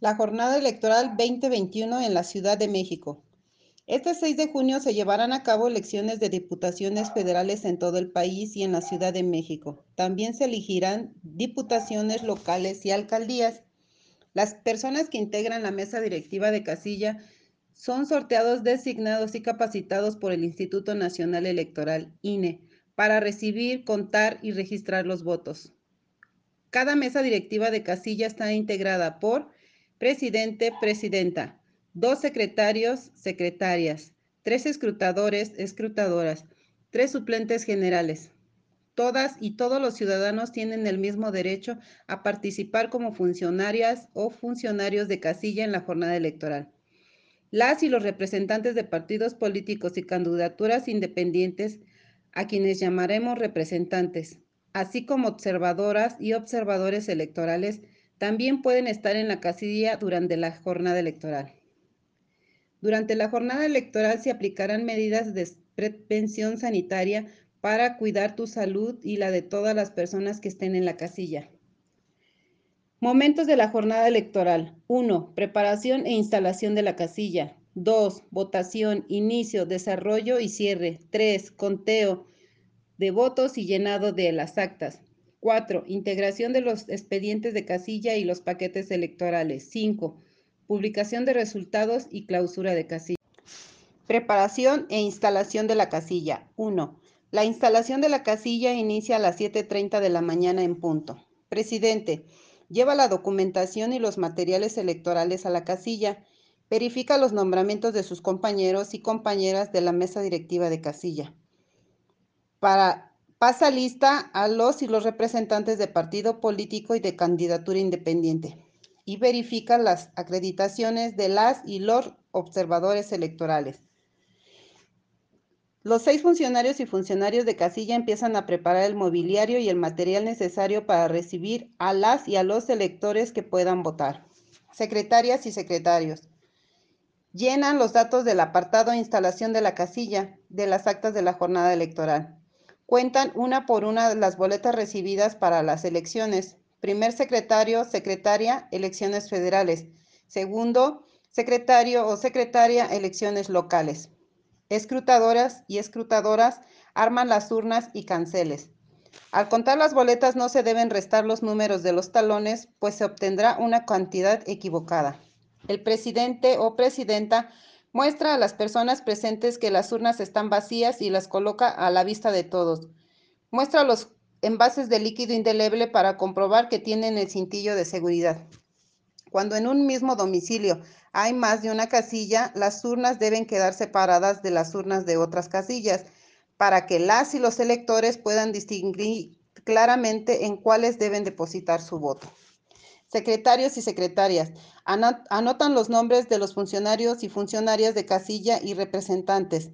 La jornada electoral 2021 en la Ciudad de México. Este 6 de junio se llevarán a cabo elecciones de diputaciones federales en todo el país y en la Ciudad de México. También se elegirán diputaciones locales y alcaldías. Las personas que integran la mesa directiva de casilla son sorteados, designados y capacitados por el Instituto Nacional Electoral, INE, para recibir, contar y registrar los votos. Cada mesa directiva de casilla está integrada por presidente, presidenta, dos secretarios, secretarias, tres escrutadores, escrutadoras, tres suplentes generales. Todas y todos los ciudadanos tienen el mismo derecho a participar como funcionarias o funcionarios de casilla en la jornada electoral. Las y los representantes de partidos políticos y candidaturas independientes, a quienes llamaremos representantes, así como observadoras y observadores electorales, también pueden estar en la casilla durante la jornada electoral. Durante la jornada electoral se aplicarán medidas de prevención sanitaria para cuidar tu salud y la de todas las personas que estén en la casilla. Momentos de la jornada electoral. 1. Preparación e instalación de la casilla. 2. Votación, inicio, desarrollo y cierre. 3. Conteo de votos y llenado de las actas. 4. Integración de los expedientes de casilla y los paquetes electorales. 5. Publicación de resultados y clausura de casilla. Preparación e instalación de la casilla. 1. La instalación de la casilla inicia a las 7.30 de la mañana en punto. Presidente. Lleva la documentación y los materiales electorales a la casilla. Verifica los nombramientos de sus compañeros y compañeras de la mesa directiva de casilla. Para, pasa lista a los y los representantes de partido político y de candidatura independiente y verifica las acreditaciones de las y los observadores electorales. Los seis funcionarios y funcionarios de casilla empiezan a preparar el mobiliario y el material necesario para recibir a las y a los electores que puedan votar. Secretarias y secretarios. Llenan los datos del apartado instalación de la casilla de las actas de la jornada electoral. Cuentan una por una las boletas recibidas para las elecciones. Primer secretario, secretaria, elecciones federales. Segundo, secretario o secretaria, elecciones locales escrutadoras y escrutadoras arman las urnas y canceles. Al contar las boletas no se deben restar los números de los talones, pues se obtendrá una cantidad equivocada. El presidente o presidenta muestra a las personas presentes que las urnas están vacías y las coloca a la vista de todos. Muestra los envases de líquido indeleble para comprobar que tienen el cintillo de seguridad. Cuando en un mismo domicilio hay más de una casilla, las urnas deben quedar separadas de las urnas de otras casillas para que las y los electores puedan distinguir claramente en cuáles deben depositar su voto. Secretarios y secretarias anotan los nombres de los funcionarios y funcionarias de casilla y representantes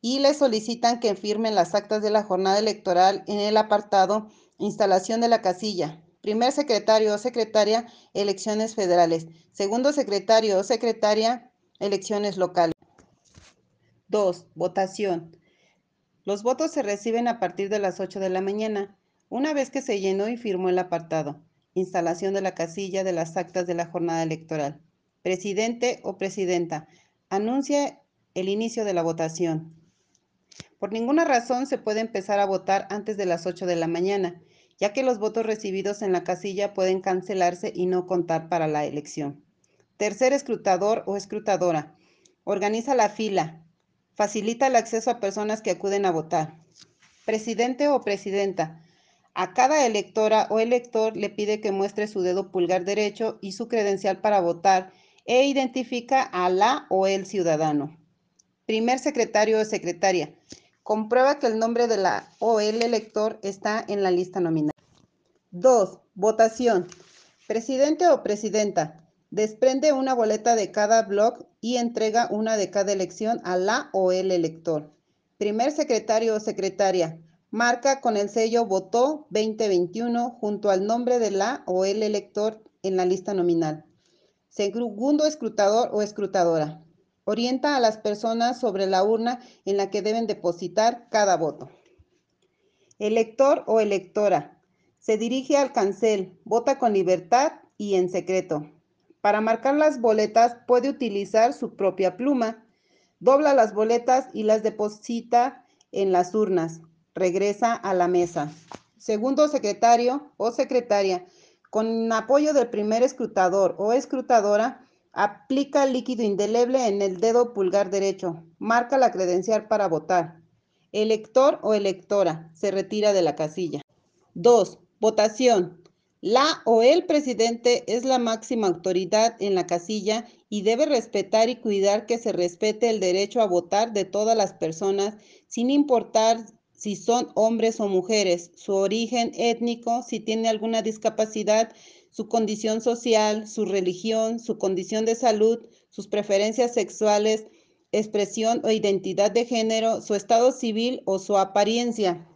y les solicitan que firmen las actas de la jornada electoral en el apartado Instalación de la casilla, Primer secretario o secretaria, elecciones federales. Segundo secretario o secretaria, elecciones locales. 2. Votación. Los votos se reciben a partir de las 8 de la mañana, una vez que se llenó y firmó el apartado. Instalación de la casilla de las actas de la jornada electoral. Presidente o presidenta. Anuncia el inicio de la votación. Por ninguna razón se puede empezar a votar antes de las 8 de la mañana ya que los votos recibidos en la casilla pueden cancelarse y no contar para la elección. Tercer escrutador o escrutadora. Organiza la fila. Facilita el acceso a personas que acuden a votar. Presidente o presidenta. A cada electora o elector le pide que muestre su dedo pulgar derecho y su credencial para votar e identifica a la o el ciudadano. Primer secretario o secretaria. Comprueba que el nombre de la o el elector está en la lista nominal. 2. Votación. Presidente o presidenta. Desprende una boleta de cada blog y entrega una de cada elección a la o el elector. Primer secretario o secretaria. Marca con el sello Votó 2021 junto al nombre de la o el elector en la lista nominal. Segundo escrutador o escrutadora. Orienta a las personas sobre la urna en la que deben depositar cada voto. Elector o electora. Se dirige al cancel, vota con libertad y en secreto. Para marcar las boletas puede utilizar su propia pluma. Dobla las boletas y las deposita en las urnas. Regresa a la mesa. Segundo secretario o secretaria, con apoyo del primer escrutador o escrutadora, aplica líquido indeleble en el dedo pulgar derecho. Marca la credencial para votar. Elector o electora se retira de la casilla. 2. Votación. La o el presidente es la máxima autoridad en la casilla y debe respetar y cuidar que se respete el derecho a votar de todas las personas, sin importar si son hombres o mujeres, su origen étnico, si tiene alguna discapacidad, su condición social, su religión, su condición de salud, sus preferencias sexuales, expresión o identidad de género, su estado civil o su apariencia.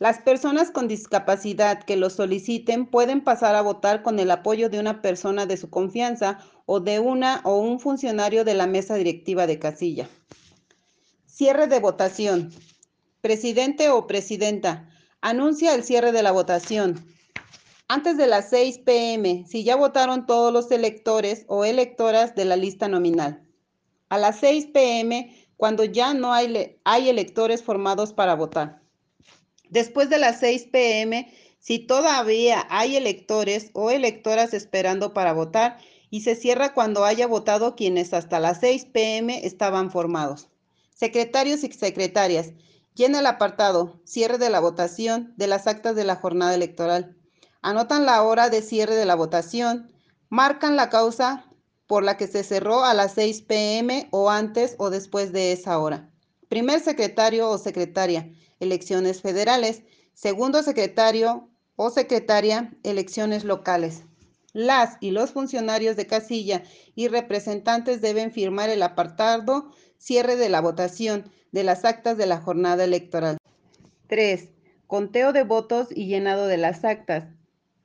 Las personas con discapacidad que lo soliciten pueden pasar a votar con el apoyo de una persona de su confianza o de una o un funcionario de la mesa directiva de casilla. Cierre de votación. Presidente o presidenta, anuncia el cierre de la votación. Antes de las 6 pm, si ya votaron todos los electores o electoras de la lista nominal. A las 6 pm, cuando ya no hay, hay electores formados para votar. Después de las 6 pm, si todavía hay electores o electoras esperando para votar y se cierra cuando haya votado quienes hasta las 6 pm estaban formados. Secretarios y secretarias, llena el apartado cierre de la votación de las actas de la jornada electoral. Anotan la hora de cierre de la votación, marcan la causa por la que se cerró a las 6 pm o antes o después de esa hora. Primer secretario o secretaria, elecciones federales. Segundo secretario o secretaria, elecciones locales. Las y los funcionarios de casilla y representantes deben firmar el apartado cierre de la votación de las actas de la jornada electoral. 3. Conteo de votos y llenado de las actas.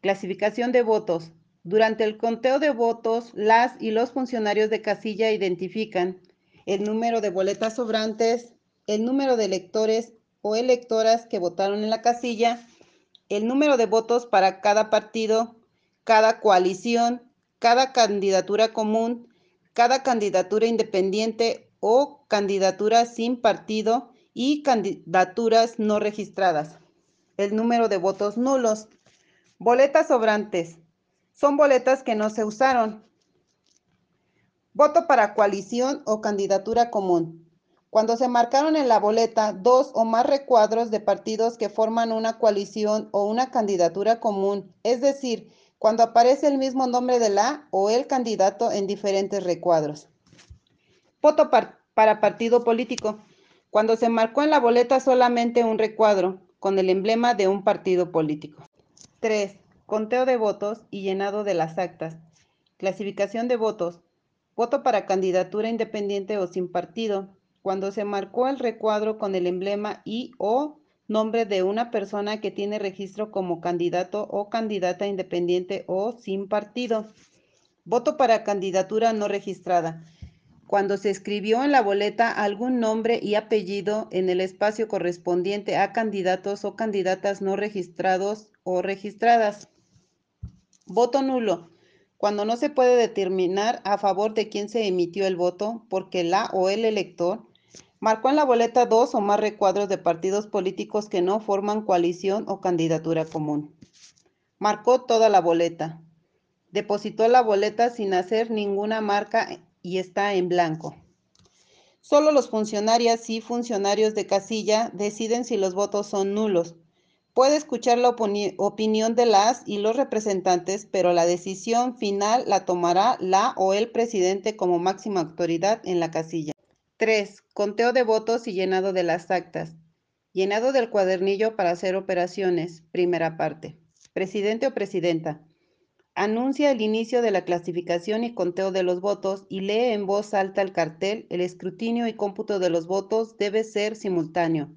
Clasificación de votos. Durante el conteo de votos, las y los funcionarios de casilla identifican el número de boletas sobrantes, el número de electores o electoras que votaron en la casilla, el número de votos para cada partido, cada coalición, cada candidatura común, cada candidatura independiente o candidatura sin partido y candidaturas no registradas. El número de votos nulos. Boletas sobrantes. Son boletas que no se usaron. Voto para coalición o candidatura común. Cuando se marcaron en la boleta dos o más recuadros de partidos que forman una coalición o una candidatura común, es decir, cuando aparece el mismo nombre de la o el candidato en diferentes recuadros. Voto para partido político. Cuando se marcó en la boleta solamente un recuadro con el emblema de un partido político. 3. Conteo de votos y llenado de las actas. Clasificación de votos. Voto para candidatura independiente o sin partido cuando se marcó el recuadro con el emblema y o nombre de una persona que tiene registro como candidato o candidata independiente o sin partido. Voto para candidatura no registrada. Cuando se escribió en la boleta algún nombre y apellido en el espacio correspondiente a candidatos o candidatas no registrados o registradas. Voto nulo. Cuando no se puede determinar a favor de quién se emitió el voto porque la o el elector Marcó en la boleta dos o más recuadros de partidos políticos que no forman coalición o candidatura común. Marcó toda la boleta. Depositó la boleta sin hacer ninguna marca y está en blanco. Solo los funcionarios y funcionarios de casilla deciden si los votos son nulos. Puede escuchar la opinión de las y los representantes, pero la decisión final la tomará la o el presidente como máxima autoridad en la casilla. 3. Conteo de votos y llenado de las actas. Llenado del cuadernillo para hacer operaciones. Primera parte. Presidente o presidenta. Anuncia el inicio de la clasificación y conteo de los votos y lee en voz alta el cartel. El escrutinio y cómputo de los votos debe ser simultáneo.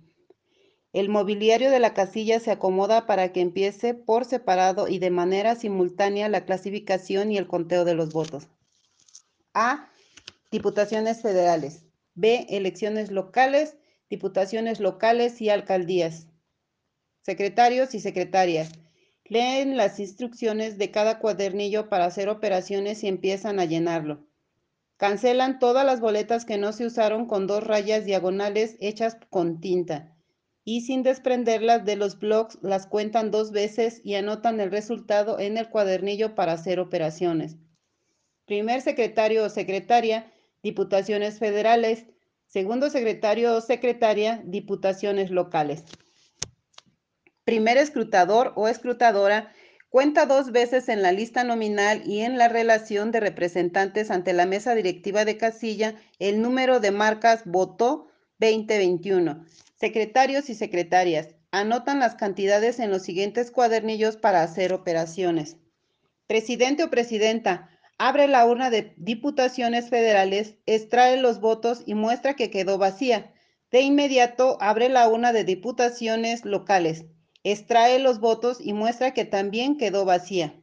El mobiliario de la casilla se acomoda para que empiece por separado y de manera simultánea la clasificación y el conteo de los votos. A. Diputaciones federales. B. Elecciones locales, diputaciones locales y alcaldías. Secretarios y secretarias. Leen las instrucciones de cada cuadernillo para hacer operaciones y empiezan a llenarlo. Cancelan todas las boletas que no se usaron con dos rayas diagonales hechas con tinta y sin desprenderlas de los blocs las cuentan dos veces y anotan el resultado en el cuadernillo para hacer operaciones. Primer secretario o secretaria, diputaciones federales. Segundo secretario o secretaria, diputaciones locales. Primer escrutador o escrutadora, cuenta dos veces en la lista nominal y en la relación de representantes ante la mesa directiva de casilla el número de marcas votó 2021. Secretarios y secretarias anotan las cantidades en los siguientes cuadernillos para hacer operaciones. Presidente o presidenta abre la urna de diputaciones federales, extrae los votos y muestra que quedó vacía. De inmediato abre la urna de diputaciones locales extrae los votos y muestra que también quedó vacía.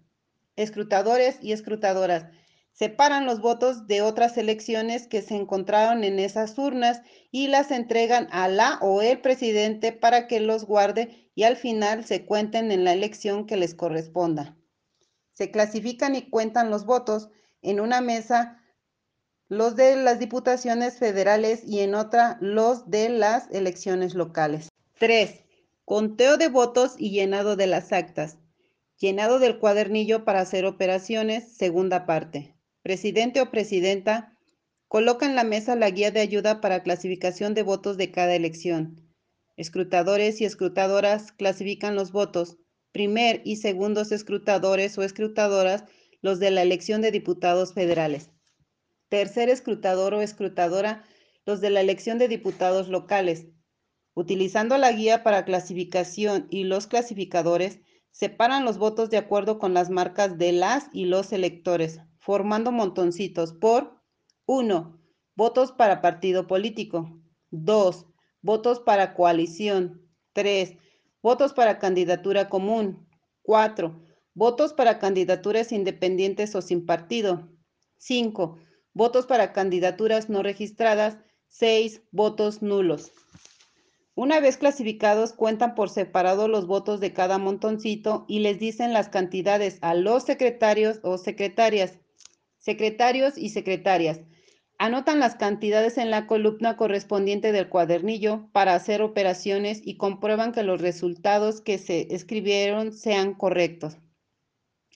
Escrutadores y escrutadoras separan los votos de otras elecciones que se encontraron en esas urnas y las entregan a la o el presidente para que los guarde y al final se cuenten en la elección que les corresponda. Se clasifican y cuentan los votos en una mesa los de las diputaciones federales y en otra los de las elecciones locales. 3. Conteo de votos y llenado de las actas. Llenado del cuadernillo para hacer operaciones, segunda parte. Presidente o presidenta coloca en la mesa la guía de ayuda para clasificación de votos de cada elección. Escrutadores y escrutadoras clasifican los votos. Primer y segundos escrutadores o escrutadoras los de la elección de diputados federales. Tercer escrutador o escrutadora los de la elección de diputados locales. Utilizando la guía para clasificación y los clasificadores, separan los votos de acuerdo con las marcas de las y los electores, formando montoncitos por 1. Votos para partido político. 2. Votos para coalición. 3. Votos para candidatura común. 4. Votos para candidaturas independientes o sin partido. 5. Votos para candidaturas no registradas. 6. Votos nulos. Una vez clasificados, cuentan por separado los votos de cada montoncito y les dicen las cantidades a los secretarios o secretarias. Secretarios y secretarias. Anotan las cantidades en la columna correspondiente del cuadernillo para hacer operaciones y comprueban que los resultados que se escribieron sean correctos.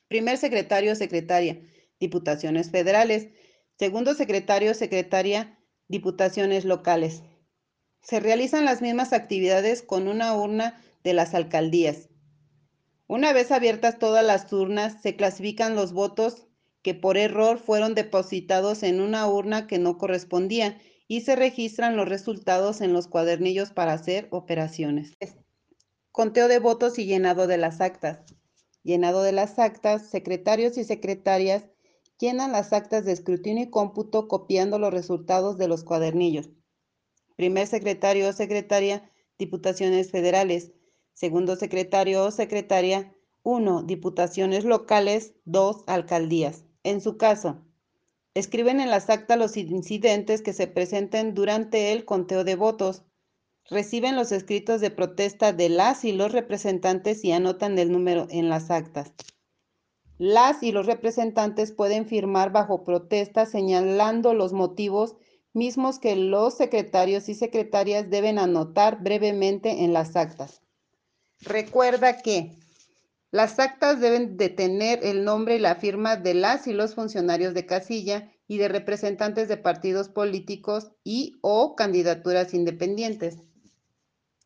Primer secretario secretaria, diputaciones federales. Segundo secretario secretaria, diputaciones locales. Se realizan las mismas actividades con una urna de las alcaldías. Una vez abiertas todas las urnas, se clasifican los votos que por error fueron depositados en una urna que no correspondía y se registran los resultados en los cuadernillos para hacer operaciones. Conteo de votos y llenado de las actas. Llenado de las actas, secretarios y secretarias llenan las actas de escrutinio y cómputo copiando los resultados de los cuadernillos. Primer secretario o secretaria, diputaciones federales. Segundo secretario o secretaria, 1. Diputaciones locales, 2. Alcaldías. En su caso, escriben en las actas los incidentes que se presenten durante el conteo de votos. Reciben los escritos de protesta de las y los representantes y anotan el número en las actas. Las y los representantes pueden firmar bajo protesta señalando los motivos mismos que los secretarios y secretarias deben anotar brevemente en las actas. Recuerda que las actas deben de tener el nombre y la firma de las y los funcionarios de casilla y de representantes de partidos políticos y o candidaturas independientes.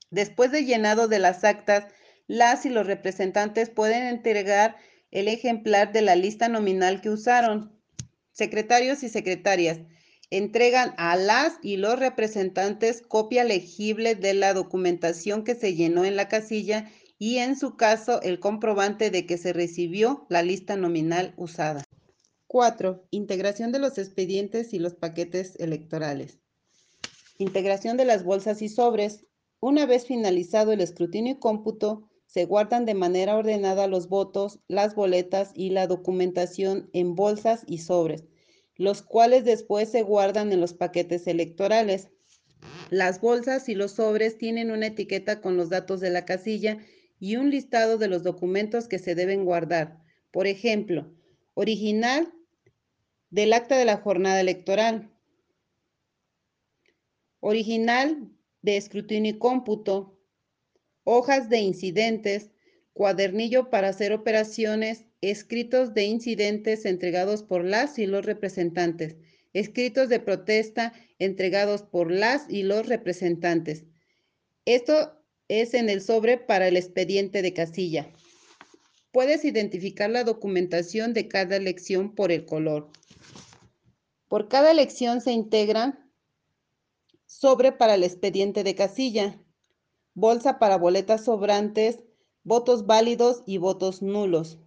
Después de llenado de las actas, las y los representantes pueden entregar el ejemplar de la lista nominal que usaron. Secretarios y secretarias, entregan a las y los representantes copia legible de la documentación que se llenó en la casilla y en su caso el comprobante de que se recibió la lista nominal usada. 4. Integración de los expedientes y los paquetes electorales. Integración de las bolsas y sobres. Una vez finalizado el escrutinio y cómputo, se guardan de manera ordenada los votos, las boletas y la documentación en bolsas y sobres los cuales después se guardan en los paquetes electorales. Las bolsas y los sobres tienen una etiqueta con los datos de la casilla y un listado de los documentos que se deben guardar. Por ejemplo, original del acta de la jornada electoral, original de escrutinio y cómputo, hojas de incidentes, cuadernillo para hacer operaciones, escritos de incidentes entregados por las y los representantes, escritos de protesta entregados por las y los representantes. Esto es en el sobre para el expediente de casilla. Puedes identificar la documentación de cada elección por el color. Por cada elección se integra sobre para el expediente de casilla, bolsa para boletas sobrantes, votos válidos y votos nulos,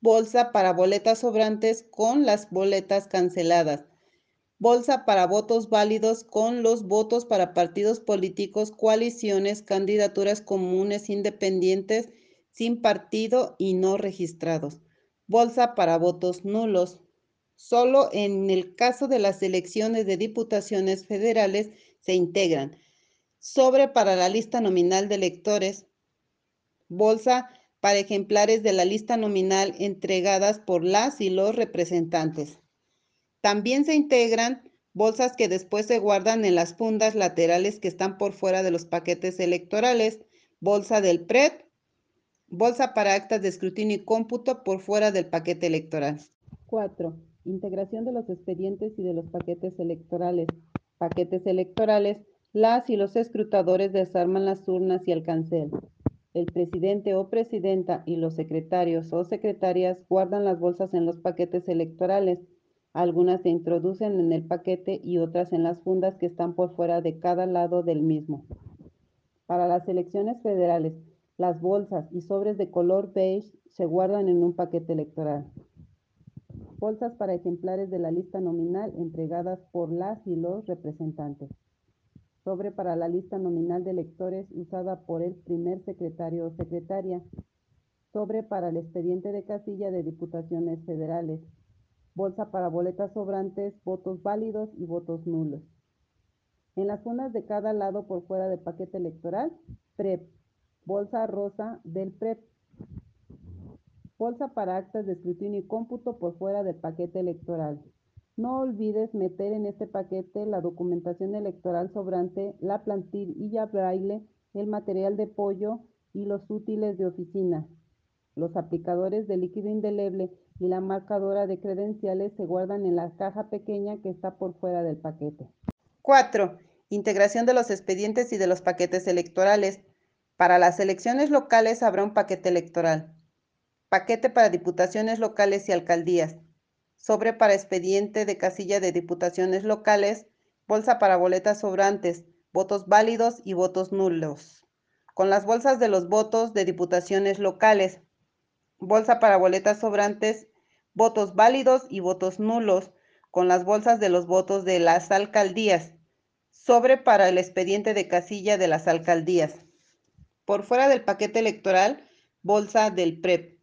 bolsa para boletas sobrantes con las boletas canceladas, bolsa para votos válidos con los votos para partidos políticos, coaliciones, candidaturas comunes independientes sin partido y no registrados, bolsa para votos nulos. Solo en el caso de las elecciones de diputaciones federales se integran. Sobre para la lista nominal de electores, bolsa para ejemplares de la lista nominal entregadas por las y los representantes. También se integran bolsas que después se guardan en las fundas laterales que están por fuera de los paquetes electorales, bolsa del PRED, bolsa para actas de escrutinio y cómputo por fuera del paquete electoral. 4. Integración de los expedientes y de los paquetes electorales. Paquetes electorales, las y los escrutadores desarman las urnas y el cancel. El presidente o presidenta y los secretarios o secretarias guardan las bolsas en los paquetes electorales. Algunas se introducen en el paquete y otras en las fundas que están por fuera de cada lado del mismo. Para las elecciones federales, las bolsas y sobres de color beige se guardan en un paquete electoral. Bolsas para ejemplares de la lista nominal entregadas por las y los representantes sobre para la lista nominal de electores usada por el primer secretario o secretaria, sobre para el expediente de casilla de diputaciones federales, bolsa para boletas sobrantes, votos válidos y votos nulos. En las zonas de cada lado por fuera del paquete electoral, PREP, bolsa rosa del PREP, bolsa para actas de escrutinio y cómputo por fuera del paquete electoral, no olvides meter en este paquete la documentación electoral sobrante, la plantilla braille, el material de pollo y los útiles de oficina. Los aplicadores de líquido indeleble y la marcadora de credenciales se guardan en la caja pequeña que está por fuera del paquete. 4. Integración de los expedientes y de los paquetes electorales. Para las elecciones locales habrá un paquete electoral. Paquete para diputaciones locales y alcaldías sobre para expediente de casilla de diputaciones locales, bolsa para boletas sobrantes, votos válidos y votos nulos, con las bolsas de los votos de diputaciones locales, bolsa para boletas sobrantes, votos válidos y votos nulos, con las bolsas de los votos de las alcaldías, sobre para el expediente de casilla de las alcaldías. Por fuera del paquete electoral, bolsa del PREP,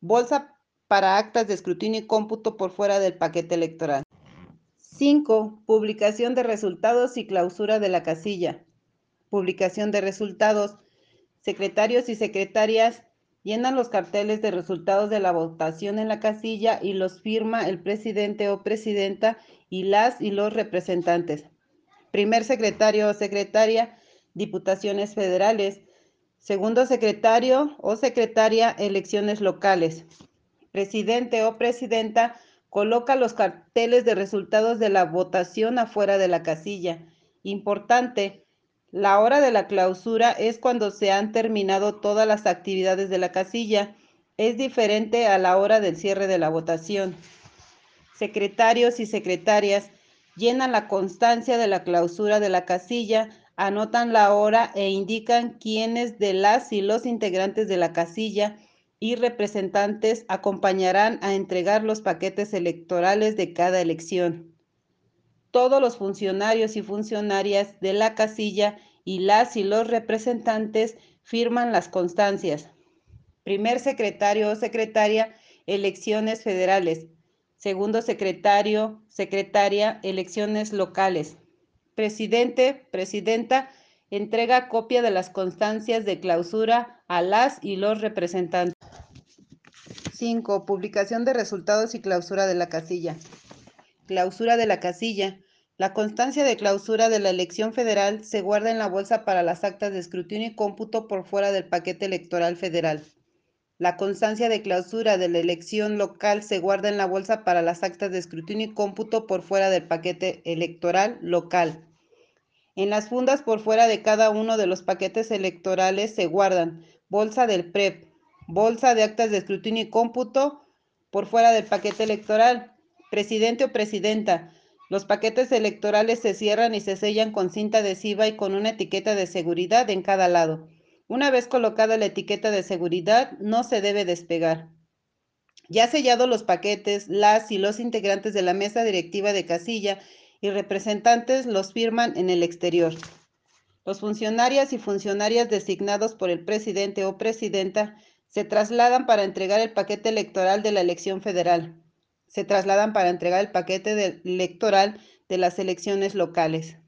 bolsa para actas de escrutinio y cómputo por fuera del paquete electoral. 5. Publicación de resultados y clausura de la casilla. Publicación de resultados. Secretarios y secretarias llenan los carteles de resultados de la votación en la casilla y los firma el presidente o presidenta y las y los representantes. Primer secretario o secretaria, diputaciones federales. Segundo secretario o secretaria, elecciones locales presidente o presidenta coloca los carteles de resultados de la votación afuera de la casilla. Importante, la hora de la clausura es cuando se han terminado todas las actividades de la casilla. Es diferente a la hora del cierre de la votación. Secretarios y secretarias llenan la constancia de la clausura de la casilla, anotan la hora e indican quiénes de las y los integrantes de la casilla y representantes acompañarán a entregar los paquetes electorales de cada elección. Todos los funcionarios y funcionarias de la casilla y las y los representantes firman las constancias. Primer secretario o secretaria, elecciones federales. Segundo secretario, secretaria, elecciones locales. Presidente, presidenta, Entrega copia de las constancias de clausura a las y los representantes. 5. Publicación de resultados y clausura de la casilla. Clausura de la casilla. La constancia de clausura de la elección federal se guarda en la bolsa para las actas de escrutinio y cómputo por fuera del paquete electoral federal. La constancia de clausura de la elección local se guarda en la bolsa para las actas de escrutinio y cómputo por fuera del paquete electoral local. En las fundas por fuera de cada uno de los paquetes electorales se guardan bolsa del PREP, bolsa de actas de escrutinio y cómputo por fuera del paquete electoral, presidente o presidenta. Los paquetes electorales se cierran y se sellan con cinta adhesiva y con una etiqueta de seguridad en cada lado. Una vez colocada la etiqueta de seguridad, no se debe despegar. Ya sellados los paquetes, las y los integrantes de la mesa directiva de casilla y representantes los firman en el exterior. Los funcionarios y funcionarias designados por el presidente o presidenta se trasladan para entregar el paquete electoral de la elección federal. Se trasladan para entregar el paquete electoral de las elecciones locales.